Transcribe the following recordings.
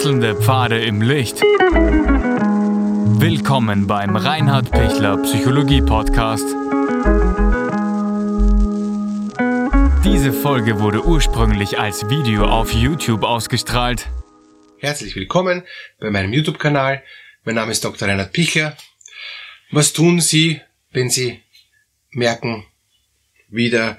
Wechselnde Pfade im Licht. Willkommen beim Reinhard Pichler Psychologie Podcast. Diese Folge wurde ursprünglich als Video auf YouTube ausgestrahlt. Herzlich willkommen bei meinem YouTube-Kanal. Mein Name ist Dr. Reinhard Pichler. Was tun Sie, wenn Sie merken, wieder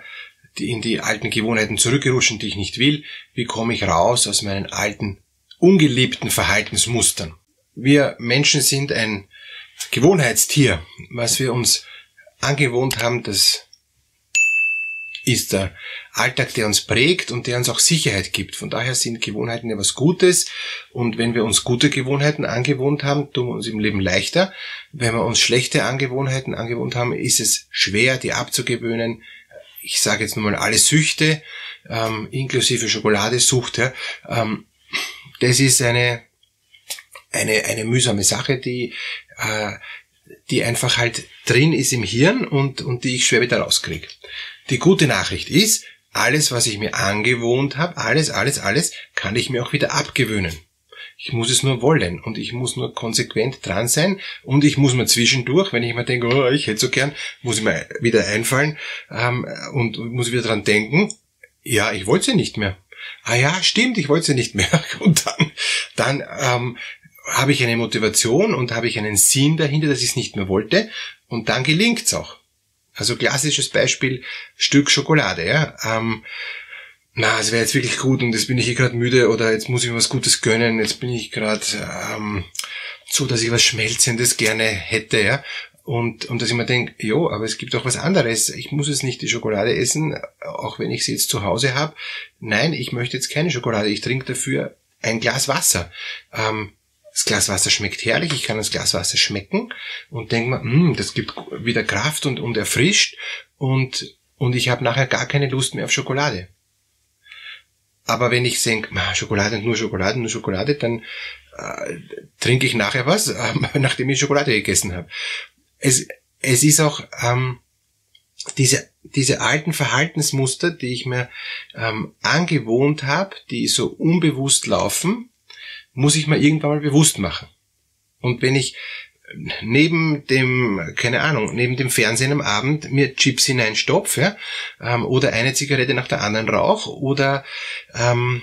in die alten Gewohnheiten zurückgerutschen, die ich nicht will? Wie komme ich raus aus meinen alten, ungeliebten Verhaltensmustern? Wir Menschen sind ein Gewohnheitstier. Was wir uns angewohnt haben, das ist der Alltag, der uns prägt und der uns auch Sicherheit gibt. Von daher sind Gewohnheiten ja was Gutes. Und wenn wir uns gute Gewohnheiten angewohnt haben, tun wir uns im Leben leichter. Wenn wir uns schlechte Angewohnheiten angewohnt haben, ist es schwer, die abzugewöhnen. Ich sage jetzt nur mal alle Süchte, ähm, inklusive Schokoladesucht. Ja, ähm, das ist eine, eine, eine mühsame Sache, die, äh, die einfach halt drin ist im Hirn und, und die ich schwer wieder rauskriege. Die gute Nachricht ist, alles, was ich mir angewohnt habe, alles, alles, alles, kann ich mir auch wieder abgewöhnen. Ich muss es nur wollen und ich muss nur konsequent dran sein und ich muss mir zwischendurch, wenn ich mir denke, oh, ich hätte so gern, muss ich mir wieder einfallen ähm, und muss wieder dran denken, ja, ich wollte sie nicht mehr. Ah ja, stimmt, ich wollte sie nicht mehr. Und dann, dann ähm, habe ich eine Motivation und habe ich einen Sinn dahinter, dass ich es nicht mehr wollte und dann gelingt's auch. Also klassisches Beispiel, Stück Schokolade, ja. Ähm, na, es wäre jetzt wirklich gut und jetzt bin ich hier gerade müde oder jetzt muss ich mir was Gutes gönnen, jetzt bin ich gerade ähm, so, dass ich was Schmelzendes gerne hätte, ja. Und, und dass ich mir denke, jo, aber es gibt auch was anderes. Ich muss jetzt nicht die Schokolade essen, auch wenn ich sie jetzt zu Hause habe. Nein, ich möchte jetzt keine Schokolade. Ich trinke dafür ein Glas Wasser. Ähm, das Glas Wasser schmeckt herrlich, ich kann das Glas Wasser schmecken und denke mir, mm, das gibt wieder Kraft und, und erfrischt und, und ich habe nachher gar keine Lust mehr auf Schokolade. Aber wenn ich denke, Schokolade und nur Schokolade, nur Schokolade, dann äh, trinke ich nachher was, äh, nachdem ich Schokolade gegessen habe. Es, es ist auch ähm, diese, diese alten Verhaltensmuster, die ich mir ähm, angewohnt habe, die so unbewusst laufen, muss ich mir irgendwann mal bewusst machen. Und wenn ich neben dem, keine Ahnung, neben dem Fernsehen am Abend mir Chips hineinstopf, ja, ähm, oder eine Zigarette nach der anderen rauch, oder ähm,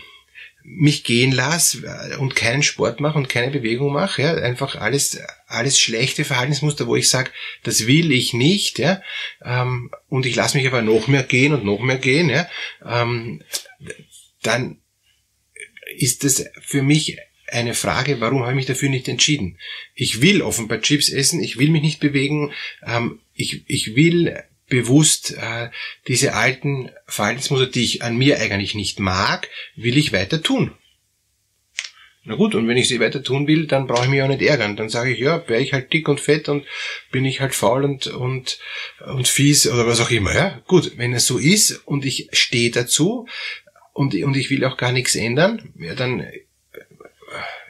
mich gehen lass äh, und keinen Sport mache und keine Bewegung mache, ja, einfach alles, alles schlechte Verhaltensmuster, wo ich sage, das will ich nicht, ja, ähm, und ich lasse mich aber noch mehr gehen und noch mehr gehen, ja, ähm, dann ist das für mich eine Frage, warum habe ich mich dafür nicht entschieden? Ich will offenbar Chips essen, ich will mich nicht bewegen, ähm, ich, ich will bewusst äh, diese alten Verhaltensmuster, die ich an mir eigentlich nicht mag, will ich weiter tun. Na gut, und wenn ich sie weiter tun will, dann brauche ich mich auch nicht ärgern. Dann sage ich, ja, wäre ich halt dick und fett und bin ich halt faul und, und, und fies oder was auch immer. Ja, gut, wenn es so ist und ich stehe dazu und, und ich will auch gar nichts ändern, ja, dann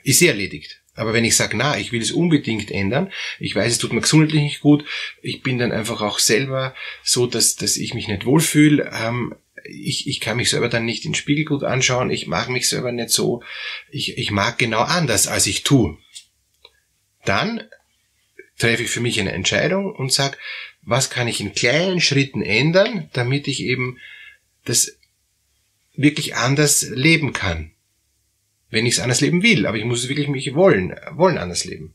ist sie erledigt. Aber wenn ich sage, na, ich will es unbedingt ändern, ich weiß, es tut mir gesundheitlich nicht gut, ich bin dann einfach auch selber so, dass, dass ich mich nicht wohlfühle, ähm, ich, ich kann mich selber dann nicht in den Spiegel gut anschauen, ich mag mich selber nicht so, ich, ich mag genau anders, als ich tue. Dann treffe ich für mich eine Entscheidung und sage, was kann ich in kleinen Schritten ändern, damit ich eben das wirklich anders leben kann wenn ich es anders leben will. Aber ich muss es wirklich mich wollen, wollen anders leben.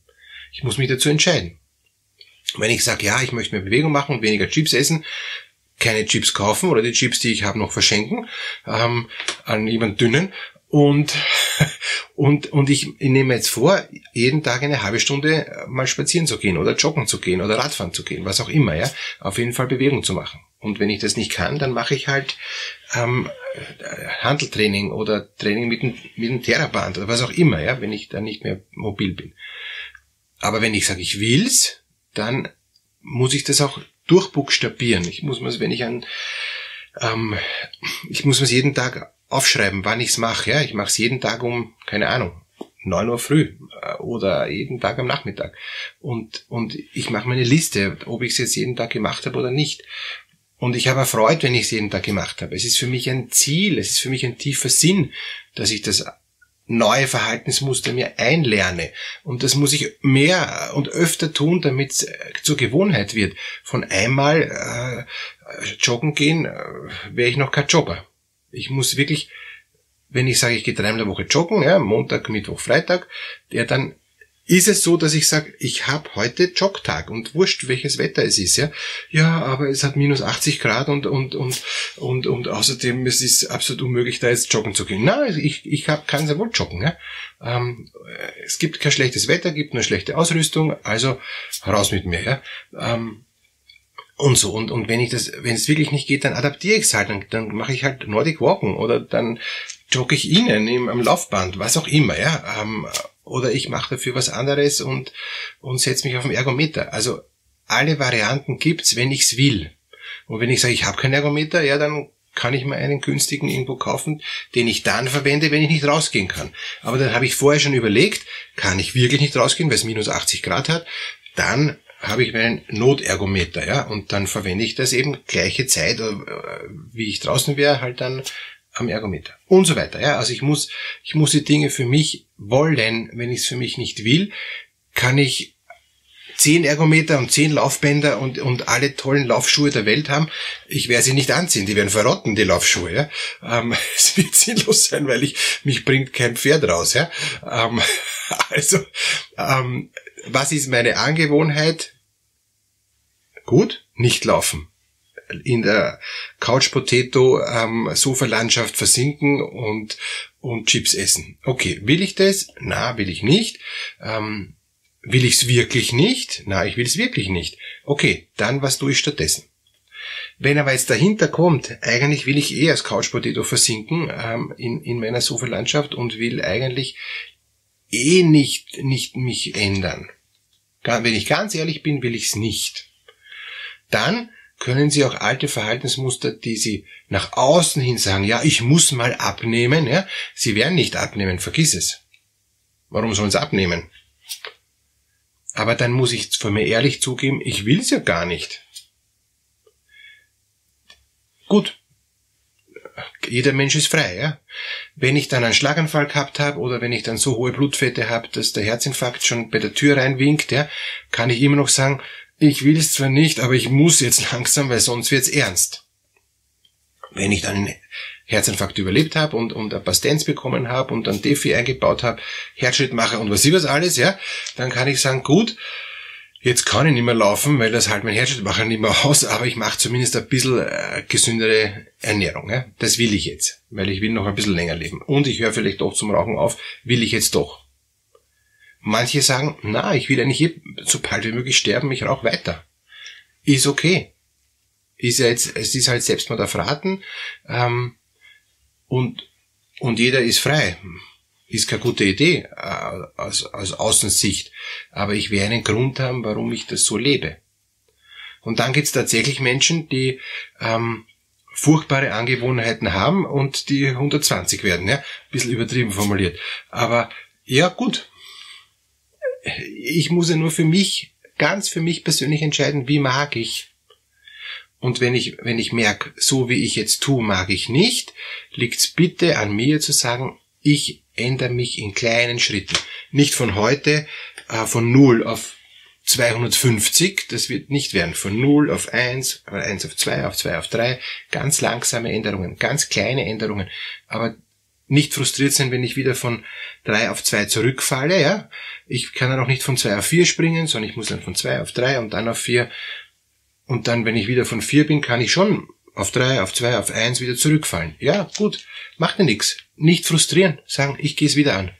Ich muss mich dazu entscheiden. Wenn ich sage, ja, ich möchte mehr Bewegung machen und weniger Chips essen, keine Chips kaufen oder die Chips, die ich habe, noch verschenken ähm, an jemand dünnen und und und ich, ich nehme jetzt vor, jeden Tag eine halbe Stunde mal spazieren zu gehen oder joggen zu gehen oder Radfahren zu gehen, was auch immer, ja, auf jeden Fall Bewegung zu machen. Und wenn ich das nicht kann, dann mache ich halt ähm, Handeltraining oder Training mit dem, mit dem Theraband oder was auch immer, ja, wenn ich dann nicht mehr mobil bin. Aber wenn ich sage, ich will's, dann muss ich das auch durchbuchstabieren. Ich muss mir, wenn ich an, ähm, ich muss mir jeden Tag aufschreiben, wann ich's mache. Ja, ich mache es jeden Tag um, keine Ahnung, neun Uhr früh äh, oder jeden Tag am Nachmittag. Und, und ich mache mir eine Liste, ob ich es jetzt jeden Tag gemacht habe oder nicht. Und ich habe erfreut, wenn ich es jeden Tag gemacht habe. Es ist für mich ein Ziel, es ist für mich ein tiefer Sinn, dass ich das neue Verhaltensmuster mir einlerne. Und das muss ich mehr und öfter tun, damit es äh, zur Gewohnheit wird. Von einmal äh, joggen gehen, äh, wäre ich noch kein Jogger. Ich muss wirklich, wenn ich sage, ich gehe dreimal in der Woche joggen, ja, Montag, Mittwoch, Freitag, der dann ist es so, dass ich sage, ich habe heute Jogtag und wurscht, welches Wetter es ist, ja. Ja, aber es hat minus 80 Grad und und und und und außerdem es ist absolut unmöglich, da jetzt joggen zu gehen. Na, ich ich hab, kann sehr wohl joggen, ja. Ähm, es gibt kein schlechtes Wetter, gibt nur schlechte Ausrüstung, also raus mit mir, ja. Ähm, und so und und wenn ich das, wenn es wirklich nicht geht, dann adaptiere ich es halt, dann, dann mache ich halt Nordic Walken oder dann jogge ich innen im, am Laufband, was auch immer, ja. Ähm, oder ich mache dafür was anderes und, und setze mich auf den Ergometer. Also alle Varianten gibt's, wenn ich's will. Und wenn ich sage, ich habe keinen Ergometer, ja, dann kann ich mir einen günstigen irgendwo kaufen, den ich dann verwende, wenn ich nicht rausgehen kann. Aber dann habe ich vorher schon überlegt, kann ich wirklich nicht rausgehen, weil es minus 80 Grad hat, dann habe ich meinen Notergometer, ja, und dann verwende ich das eben gleiche Zeit, äh, wie ich draußen wäre, halt dann am Ergometer und so weiter. Ja, also ich muss, ich muss die Dinge für mich wollen. Wenn ich es für mich nicht will, kann ich zehn Ergometer und zehn Laufbänder und, und alle tollen Laufschuhe der Welt haben. Ich werde sie nicht anziehen, die werden verrotten, die Laufschuhe. Ja? Ähm, es wird sinnlos sein, weil ich mich bringt kein Pferd raus. Ja? Ähm, also, ähm, was ist meine Angewohnheit? Gut, nicht laufen in der Couch Potato ähm, Sofalandschaft versinken und und Chips essen. Okay, will ich das? Na, will ich nicht. Ähm, will ich es wirklich nicht? Na, ich will es wirklich nicht. Okay, dann was tue ich stattdessen? Wenn aber jetzt dahinter kommt, eigentlich will ich eh als Couch Potato versinken ähm, in, in meiner Sofalandschaft und will eigentlich eh nicht, nicht mich ändern. Wenn ich ganz ehrlich bin, will ich es nicht. Dann können Sie auch alte Verhaltensmuster, die Sie nach außen hin sagen, ja, ich muss mal abnehmen, ja, Sie werden nicht abnehmen, vergiss es. Warum sollen Sie abnehmen? Aber dann muss ich vor mir ehrlich zugeben, ich will es ja gar nicht. Gut. Jeder Mensch ist frei, ja. Wenn ich dann einen Schlaganfall gehabt habe oder wenn ich dann so hohe Blutfette habe, dass der Herzinfarkt schon bei der Tür reinwinkt, ja, kann ich immer noch sagen, ich will es zwar nicht, aber ich muss jetzt langsam, weil sonst wird's ernst. Wenn ich dann einen Herzinfarkt überlebt habe und, und ein Pastenz bekommen habe und dann Defi eingebaut habe, Herzschrittmacher und was ich was alles, ja, dann kann ich sagen, gut, jetzt kann ich nicht mehr laufen, weil das halt mein Herzschrittmacher nicht mehr aus, aber ich mache zumindest ein bisschen äh, gesündere Ernährung. Ja? Das will ich jetzt, weil ich will noch ein bisschen länger leben. Und ich höre vielleicht doch zum Rauchen auf, will ich jetzt doch. Manche sagen, na, ich will eigentlich so bald wie möglich sterben, ich rauche weiter. Ist okay. Ist ja jetzt, es ist halt Selbstmord auf Raten, ähm, und, und jeder ist frei. Ist keine gute Idee, äh, aus, aus Außensicht. Aber ich werde einen Grund haben, warum ich das so lebe. Und dann gibt es tatsächlich Menschen, die ähm, furchtbare Angewohnheiten haben und die 120 werden, ja, ein bisschen übertrieben formuliert. Aber ja, gut, ich muss ja nur für mich, ganz für mich persönlich entscheiden, wie mag ich. Und wenn ich, wenn ich merke, so wie ich jetzt tue, mag ich nicht, liegt's bitte an mir zu sagen, ich ändere mich in kleinen Schritten. Nicht von heute äh, von 0 auf 250, das wird nicht werden. Von 0 auf 1, von 1 auf 2, auf 2 auf 3, ganz langsame Änderungen, ganz kleine Änderungen. Aber nicht frustriert sein, wenn ich wieder von drei auf zwei zurückfalle, ja. Ich kann dann auch nicht von zwei auf vier springen, sondern ich muss dann von zwei auf drei und dann auf vier. Und dann, wenn ich wieder von vier bin, kann ich schon auf drei, auf zwei, auf eins wieder zurückfallen. Ja, gut, macht mir nichts. Nicht frustrieren, sagen, ich gehe es wieder an.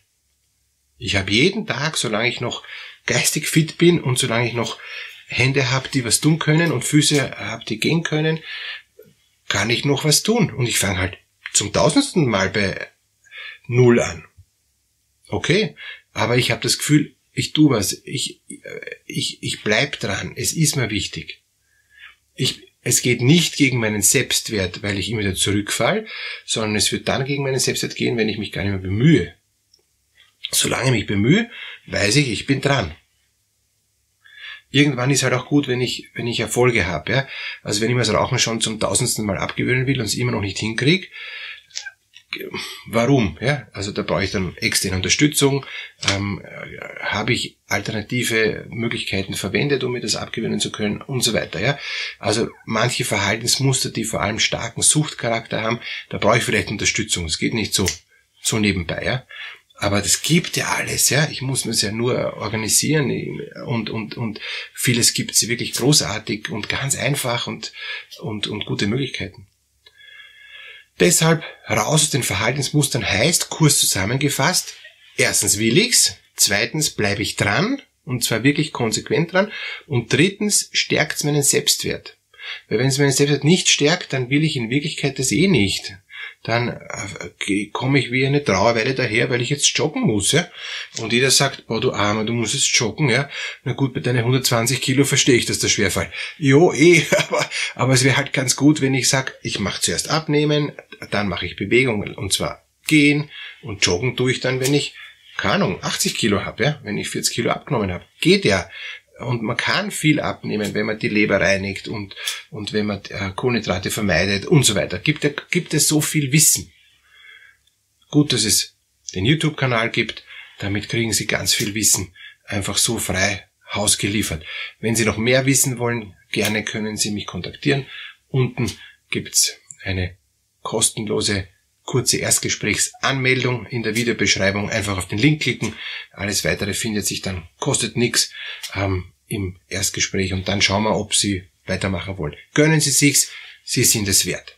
Ich habe jeden Tag, solange ich noch geistig fit bin und solange ich noch Hände habe, die was tun können und Füße habe, die gehen können, kann ich noch was tun. Und ich fange halt zum tausendsten Mal bei Null an. Okay, aber ich habe das Gefühl, ich tu was, ich, ich, ich bleib dran, es ist mir wichtig. Ich, es geht nicht gegen meinen Selbstwert, weil ich immer wieder zurückfall, sondern es wird dann gegen meinen Selbstwert gehen, wenn ich mich gar nicht mehr bemühe. Solange ich mich bemühe, weiß ich, ich bin dran. Irgendwann ist halt auch gut, wenn ich, wenn ich Erfolge habe. Ja? Also wenn ich mir das Rauchen schon zum tausendsten Mal abgewöhnen will und es immer noch nicht hinkriege, warum? Ja? Also da brauche ich dann externe Unterstützung. Ähm, Habe ich alternative Möglichkeiten verwendet, um mir das abgewöhnen zu können und so weiter. Ja? Also manche Verhaltensmuster, die vor allem starken Suchtcharakter haben, da brauche ich vielleicht Unterstützung. Es geht nicht so, so nebenbei. Ja? Aber das gibt ja alles, ja. Ich muss mir es ja nur organisieren und, und, und vieles gibt es wirklich großartig und ganz einfach und, und, und gute Möglichkeiten. Deshalb raus aus den Verhaltensmustern heißt, kurz zusammengefasst, erstens will ich's, zweitens bleibe ich dran und zwar wirklich konsequent dran und drittens stärkt's meinen Selbstwert. Weil wenn es meinen Selbstwert nicht stärkt, dann will ich in Wirklichkeit das eh nicht dann äh, komme ich wie eine Trauerweile daher, weil ich jetzt joggen muss, ja. Und jeder sagt, boah, du Armer, du musst jetzt joggen, ja. Na gut, bei deinen 120 Kilo verstehe ich, dass das schwerfällt. Jo, eh, aber, aber es wäre halt ganz gut, wenn ich sage, ich mache zuerst abnehmen, dann mache ich Bewegungen, und zwar gehen und joggen tue ich dann, wenn ich keine Ahnung, 80 Kilo habe, ja, wenn ich 40 Kilo abgenommen habe. Geht ja. Und man kann viel abnehmen, wenn man die Leber reinigt und, und wenn man äh, Kohlenhydrate vermeidet und so weiter. Gibt, gibt es so viel Wissen. Gut, dass es den YouTube-Kanal gibt. Damit kriegen Sie ganz viel Wissen einfach so frei Haus geliefert. Wenn Sie noch mehr wissen wollen, gerne können Sie mich kontaktieren. Unten gibt's eine kostenlose kurze Erstgesprächsanmeldung in der Videobeschreibung. Einfach auf den Link klicken. Alles weitere findet sich dann, kostet nichts ähm, im Erstgespräch und dann schauen wir, ob Sie weitermachen wollen. Gönnen Sie sich's, Sie sind es wert.